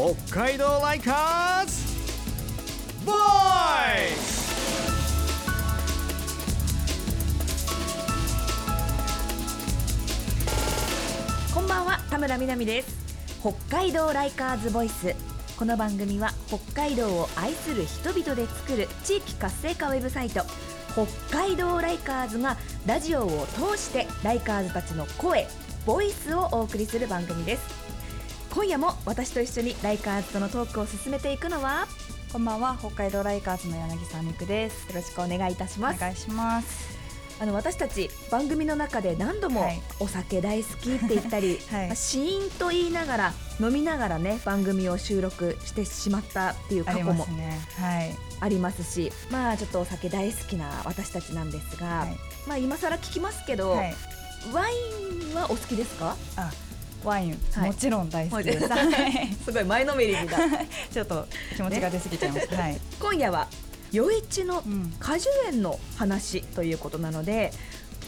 北海道ライカーズ!ボーイスこんばんは田村みなみです。北海道ライカーズボイス。この番組は北海道を愛する人々で作る地域活性化ウェブサイト北海道ライカーズがラジオを通してライカーズたちの声ボイスをお送りする番組です。今夜も私と一緒にライカーズとのトークを進めていくのは？こんばんは北海道ライカーズの柳沢美久です。よろしくお願いいたします。お願いします。あの私たち番組の中で何度もはい。お酒大好きって言ったり、はい。まあシーンと言いながら飲みながらね番組を収録してしまったっていう過去もますね。はい。ありますしまあちょっとお酒大好きな私たちなんですが、はい。まあ今更聞きますけど、はい。ワインはお好きですか？あワイン、はい。もちろん大好きです。すごい前のめりにだ。ちょっと気持ちが出過ぎちゃいます、はい、今夜は余市のうん、果樹園の話ということなので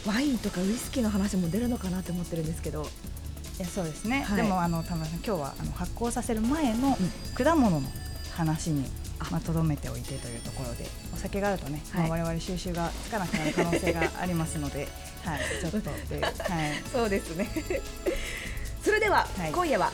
ワインとかウイスキーの話も出るのかなと思ってるんですけど。いやそうですね、はい。でもあの田村さん今日はあの発酵させる前のうん。果物の話にあ。まあ留めておいてというところでお酒があるとね、はい。まあ我々収集がつかなくなる可能性がありますので、はい、ちょっとで、はい、そうですねそれでは、はい。今夜は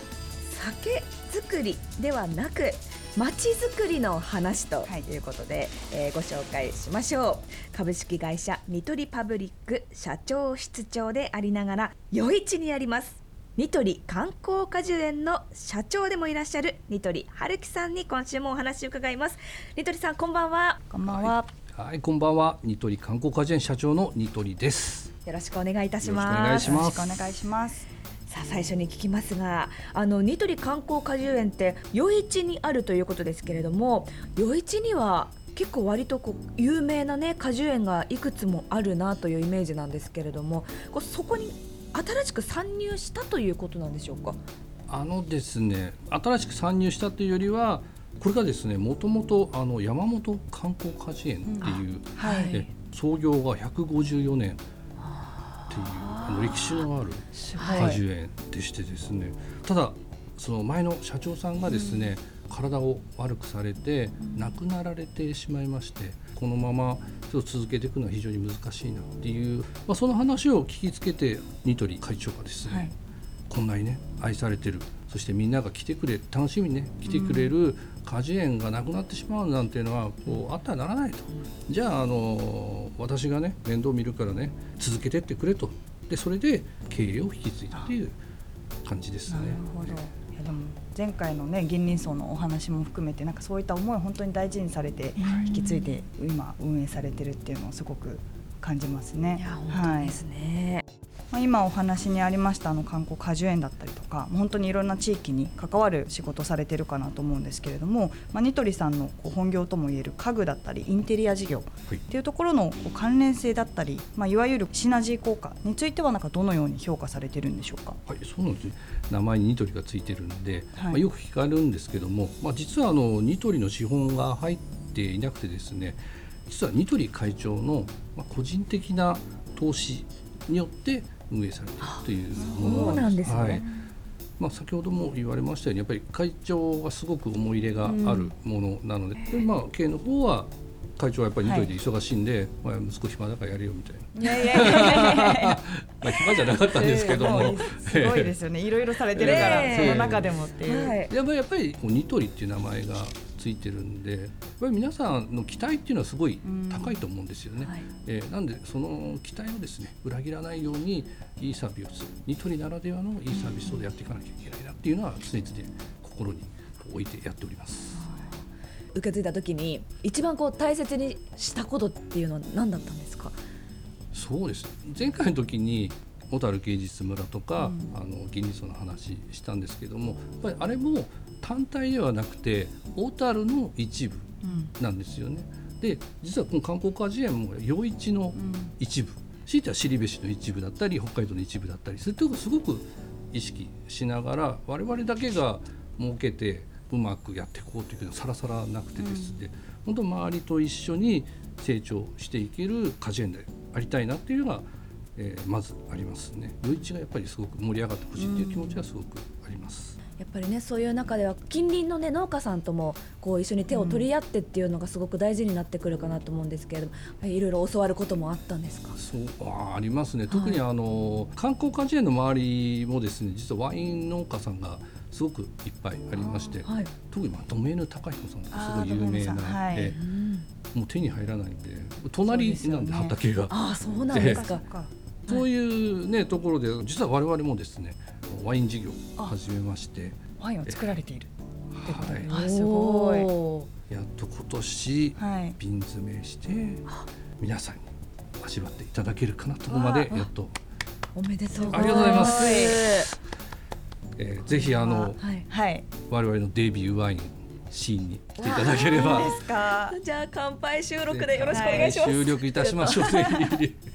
酒造りではなく町づくりの話とはい。いうことで、えーご紹介しましょう。株式会社ニトリパブリック社長室長でありながら余市にありますニトリ観光果樹園の社長でもいらっしゃるニトリ春樹さんに今週もお話を伺います。ニトリさんこんばんは。こんばんは、はい、こんばんは。ニトリ観光果樹園社長のニトリです。よろしくお願いいたしよろしくおます願いします。よろしくお願いします。さあ最初に聞きますがあのニトリ観光果樹園って余市にあるということですけれども余市には結構割とこう有名なね果樹園がいくつもあるなというイメージなんですけれどもこうそこに新しく参入したということなんでしょうか？あのですね、新しく参入したというよりは、これがですね、もともとあの山本観光果樹園っていう、はい。え創業が154年っていう歴史のあるす果樹園でしてですね、ただその前の社長さんがですね、体を悪くされて亡くなられてしまいましてこのままちょっと続けていくのは非常に難しいなっていう、まあ、その話を聞きつけてニトリ会長がですね、はい。こんなにね愛されてるそしてみんなが来てくれ楽しみにね来てくれる果樹園がなくなってしまうなんていうのはこうあってはならないと。じゃああの私がね面倒見るからね続けてってくれとでそれで経営を引き継いだっていう感じですねなる。ほど。いやでも前回のね銀鱗荘のお話も含めてなんかそういった思いを本当に大事にされて引き継いで今運営されてるっていうのをすごく感じますね。いや本当ですね、まあ、今お話にありましたあの観光果樹園だったりとか本当にいろんな地域に関わる仕事をされてるかなと思うんですけれども、まあ、ニトリさんのこう本業ともいえる家具だったりインテリア事業はいっていうところのこう関連性だったり、まあ、いわゆるシナジー効果についてはなんかどのように評価されてるんでしょうか？はい、そうなんですね。名前にニトリがついてるんで、はいまあ、よく聞かれるんですけども、まあ、実はあのニトリの資本が入っていなくてですね実はニトリ会長のまあ個人的な投資によって運営されているというものなんです。そうなんですね。はい。まあ、先ほども言われましたようにやっぱり会長がすごく思い入れがあるものなので,、でまあ、経営の方は会長はやっぱりニトリで忙しいんで、まあ、息子暇だからやれよみたいな。いやいやいやいや まあ、暇じゃなかったんですけども、え えすごいですよね。いろいろされてるから、ねえ。その中でもっていう。はい。やっぱりやっぱりこうニトリっていう名前がついてるんでやっぱり皆さんの期待っていうのはすごい高いと思うんですよね。はい。えーなんでその期待をですね裏切らないようにいいサービスニトリならではのいいサービスをやっていかなきゃいけないなっていうのは常々心に置いてやっております。受け継いだ時に一番こう大切にしたことっていうのは何だったんですか？そうです。前回の時に小樽芸術村とか、あの銀リソの話したんですけどもやっぱりあれも単体ではなくて小樽の一部なんですよね。で実はこの観光果樹園も余市の一部、強いては後部市の一部だったり北海道の一部だったりする。ということをすごく意識しながら我々だけが儲けてうまくやっていこうというのはさらさらなくてですね、本当周りと一緒に成長していける果樹園でありたいなっていうのが、えーまずありますね。余市がやっぱりすごく盛り上がってほしいっていう気持ちはすごくあります。やっぱりねそういう中では近隣のね農家さんともこう一緒に手を取り合ってっていうのがすごく大事になってくるかなと思うんですけれども、いろいろ教わることもあったんですか？そうあありますね特にあの、観光果樹園の周りもですね実はワイン農家さんがすごくいっぱいありまして、はい。特にまあドメ高彦さんってすごい有名なはもう手に入らないんで隣なんで畑が。ああそうなんですか。かそういうねところで実は我々もですねワイン事業を始めまして、ワインを作られている。はあすごい。やっと今年はい。瓶詰めして皆さんに味わっていただけるかなところまでやっと、おめでとうございます。ありがとうございます。えーぜひあのはい。はい。我々のデビューワインシーンに来ていただければ。ですか。じゃあ乾杯収録でよろしくお願いします。収録いたしましょう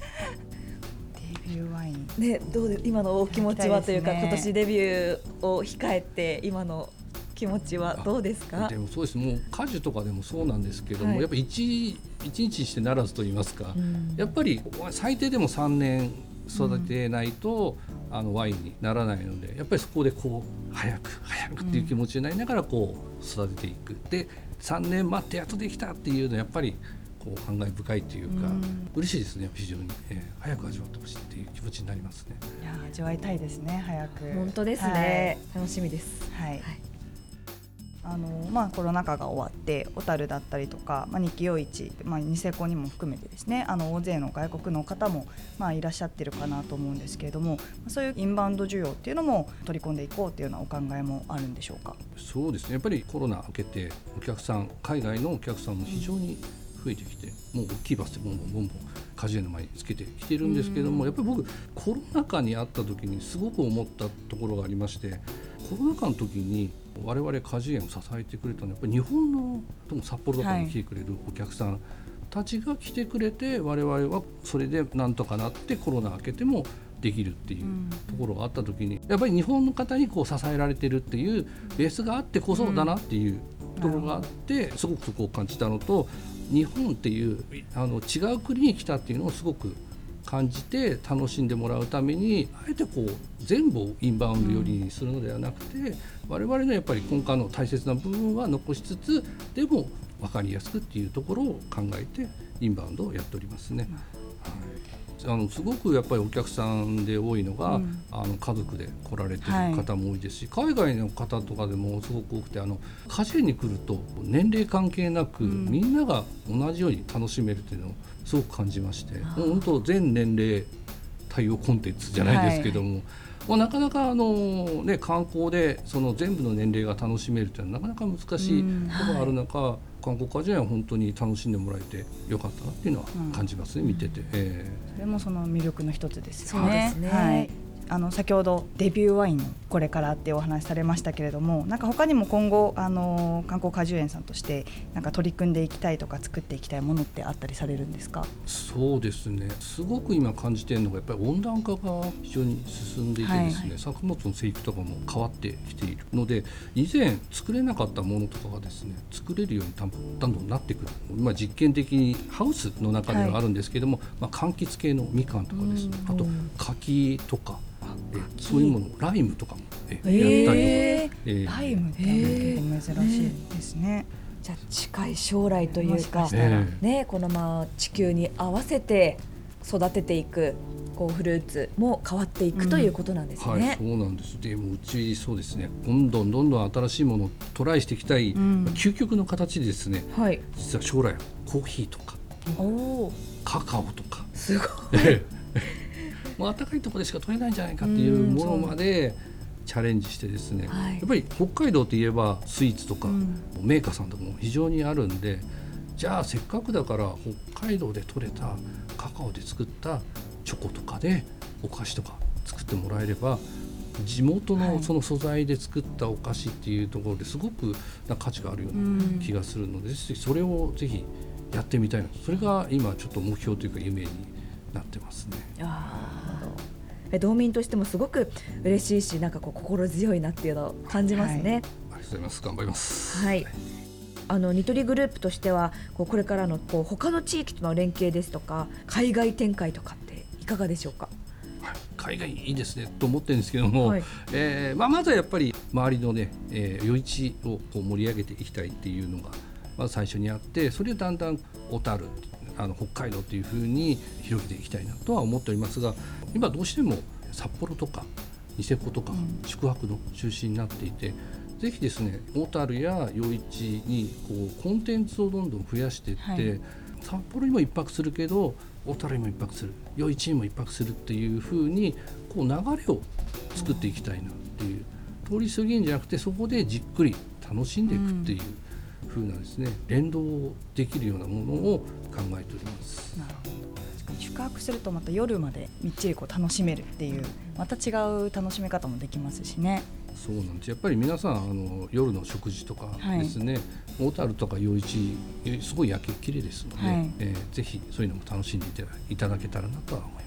ね、どうで今のお気持ちはというか、ね。今年デビューを控えて今の気持ちはどうですか？でもそうです。もう果樹とかでもそうなんですけども、はい。やっぱ一一日してならずと言いますか、うん。やっぱり最低でも3年育てないと、あのワインにならないのでやっぱりそこでこう早く早くっていう気持ちになりながらこう育てていく。で3年待ってやっとできたっていうのはやっぱりこう感慨深いというか、うん。嬉しいですね非常に、えー早く味わってほしいっていう気持ちになりますね。いや味わいたいですね早く。本当ですね、楽しみです。はい、はい。はいあのまあ、コロナ禍が終わって小樽だったりとか、まあ、日記夜市、まあ、ニセコにも含めてですねあの大勢の外国の方も、まあ、いらっしゃってるかなと思うんですけれどもそういうインバウンド需要っていうのも取り込んでいこうっていうようなお考えもあるんでしょうか？そうですね。やっぱりコロナ明けてお客さん海外のお客さんも非常に増えてきて、もう大きいバスでボンボンボンボン果樹園の前につけてきてるんですけども、やっぱり僕コロナ禍にあった時にすごく思ったところがありましてコロナ禍の時に我々果樹園を支えてくれたのはやっぱり日本の特に札幌とかに来てくれるお客さんたちが来てくれて我々はそれでなんとかなってコロナ明けてもできるっていうところがあった時にやっぱり日本の方にこう支えられてるっていうベースがあってこそだなっていうところがあってすごくそこを感じたのと日本っていうあの違う国に来たっていうのをすごく感じて楽しんでもらうためにあえてこう全部をインバウンド寄りにするのではなくて、我々のやっぱり根幹の大切な部分は残しつつでも分かりやすくっていうところを考えてインバウンドをやっておりますね。はい、あのすごくやっぱりお客さんで多いのが、うん。あの家族で来られてはいる方も多いですし、海外の方とかでもすごく多くてあの果樹園に来ると年齢関係なく、ん。みんなが同じように楽しめるっていうのをすごく感じましてもう本当全年齢対応コンテンツじゃないですけども、まあ、なかなかあの、ね、観光でその全部の年齢が楽しめるというのはなかなか難しいうんところがある中、観光果樹園は本当に楽しんでもらえてよかったなっていうのは感じますね、見てて。えそれもその魅力の一つですよそうでね。すねはい。あの先ほどデビューワインのこれからってお話されましたけれども、なんか他にも今後あの観光果樹園さんとしてなんか取り組んでいきたいとか作っていきたいものってあったりされるんですか？そうですね。すごく今感じてるのがやっぱり温暖化が非常に進んでいてですね、はい作物の生育とかも変わってきているので以前作れなかったものとかがですね作れるようにだんだんどんなってくる。今実験的にハウスの中ではあるんですけども、まあ、柑橘系のみかんとかですね。あと柿とかえそういうものライムとかもえやったりとか。えーえータイムって結構珍しいですね。じゃあ近い将来というかねこのまあ地球に合わせて育てていくこうフルーツも変わっていくということなんですはい、ね。そうなんです。でもうちそうですね。どんどんどんどん新しいものをトライしていきたい、ん究極の形でですね。はい。実は将来コーヒーとかおおカカオとか、すごい。ええもう暖かいところでしか取れないんじゃないかっていうものまでチャレンジしてですね。はい。やっぱり北海道といえばスイーツとか、うん。メーカーさんとかも非常にあるんで。じゃあせっかくだから北海道で採れたカカオで作ったチョコとかでお菓子とか作ってもらえれば地元はい。のその素材で作ったお菓子っていうところですごくな価値があるよううん。な気がするので、ぜひそれをぜひやってみたいな。とそれが今ちょっと目標というか夢になってますね。あ道民としてもすごく嬉しいしなんかこう心強いなっていうのを感じますね。ありがとうございます頑張ります。はい。あのニトリグループとしてはこうこれからのこう他の地域との連携ですとか海外展開とかっていかがでしょうか？はい海外いいですねと思ってるんですけども、はいえーまあ、まずはやっぱり周りのね、えー、余市をこう盛り上げていきたいっていうのが、まず最初にあってそれでだんだん小樽あの北海道っていうふうに広げていきたいなとは思っておりますが今どうしても札幌とかニセコとか宿泊の中心になっていて、ぜひですね小樽や余市にこうコンテンツをどんどん増やしていって、はい札幌にも一泊するけど小樽にも一泊する余市にも一泊するっていうふうにこう流れを作っていきたいなっていう通り過ぎるんじゃなくてそこでじっくり楽しんでいくっていうふうなですね連動できるようなものを考えております。なるほど宿泊するとまた夜までみっちりこう楽しめるっていうまた違う楽しみ方もできますしね。そうなんですやっぱり皆さんあの夜の食事とかですね、小樽とか余市えすごい夜景綺麗ですので、はいえーぜひそういうのも楽しんでいただいただけたらなとは思います。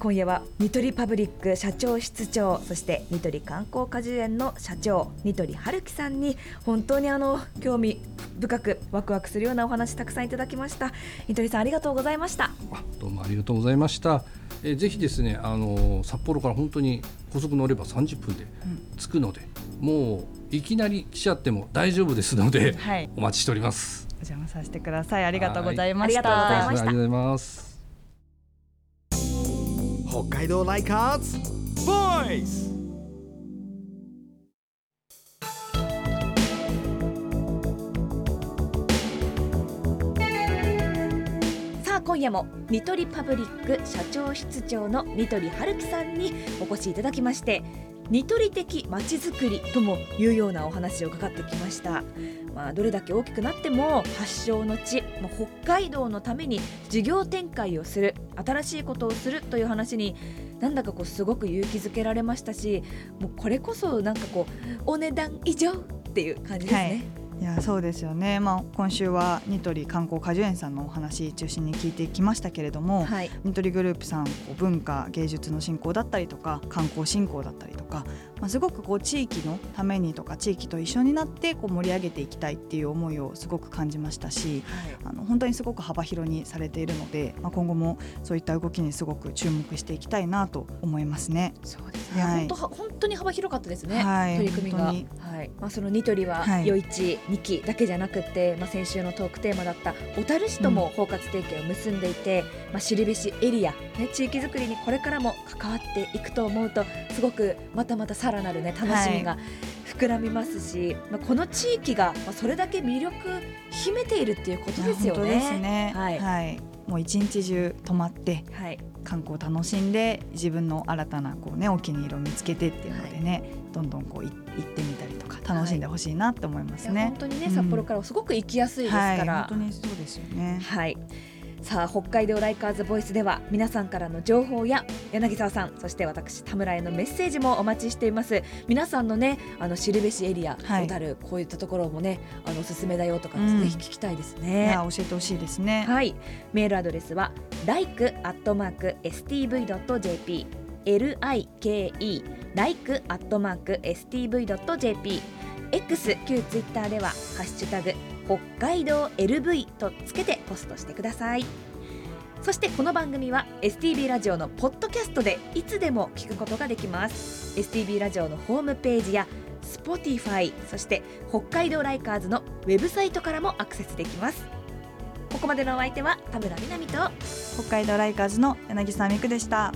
今夜はニトリパブリック社長室長そしてニトリ観光果樹園の社長ニトリ春樹さんに本当にあの興味深くワクワクするようなお話たくさんいただきましたニトリさんありがとうございましたあどうもありがとうございました。えーぜひですね、あの札幌から本当に高速乗れば30分で着くので、もういきなり来ちゃっても大丈夫ですので、はいお待ちしております。お邪魔させてください。ありがとうございました。はいありがとうございました北海道ライカーズ。ボイス。さあ今夜もニトリパブリック社長室長のニトリ春樹さんにお越しいただきましてニトリ的まちづくりともいうようなお話を伺ってきました、まあ、どれだけ大きくなっても発祥の地、北海道のために事業展開をする新しいことをするという話になんだかこうすごく勇気づけられましたしもうこれこそなんかこうお値段以上っていう感じですね。いやそうですよね、まあ、今週はニトリ観光果樹園さんのお話中心に聞いてきましたけれども、はい、ニトリグループさん文化芸術の振興だったりとか観光振興だったりとか、まあ、すごくこう地域のためにとか地域と一緒になってこう盛り上げていきたいっていう思いをすごく感じましたしあの本当にすごく幅広にされているので、まあ、今後もそういった動きにすごく注目していきたいなと思いますね。そうですね。はい本当は本当に幅広かったですね。はい取り組みが。い。まあそのニトリははい余市二期だけじゃなくて、まあ先週のトークテーマだった小樽市とも包括提携を結んでいて、まあ知るべしエリアね地域づくりにこれからも関わっていくと思うとすごくまたまたさらなるね楽しみが膨らみますし、まあこの地域がまあそれだけ魅力秘めているっていうことですよね。ね。はいはい。もう一日中泊まってはい。観光を楽しんで自分の新たなこうねお気に入りを見つけてっていうのでね、どんどんこうい行ってみたりとか楽しんでほしいなって思いますね。いや本当にね、うん札幌からはすごく行きやすいですから。はい、本当にそうですよね。はい。さあ北海道ライカーズボイスでは皆さんからの情報や柳沢さんそして私田村へのメッセージもお待ちしています皆さんのねあの知るべしエリア、はい小樽こういったところもねあのおすすめだよとか、うんぜひ聞きたいですいねや教えてほしいですね。はいメールアドレスは like.stv.jp like like.stv.jp X 旧ツイッターではハッシュタグ北海道 LV とつけてポストしてください。そしてこの番組は STB ラジオのポッドキャストでいつでも聞くことができます。STB ラジオのホームページや Spotify そして北海道ライカーズのウェブサイトからもアクセスできます。ここまでのお相手は田村みなみと北海道ライカーズの柳沢美久でした。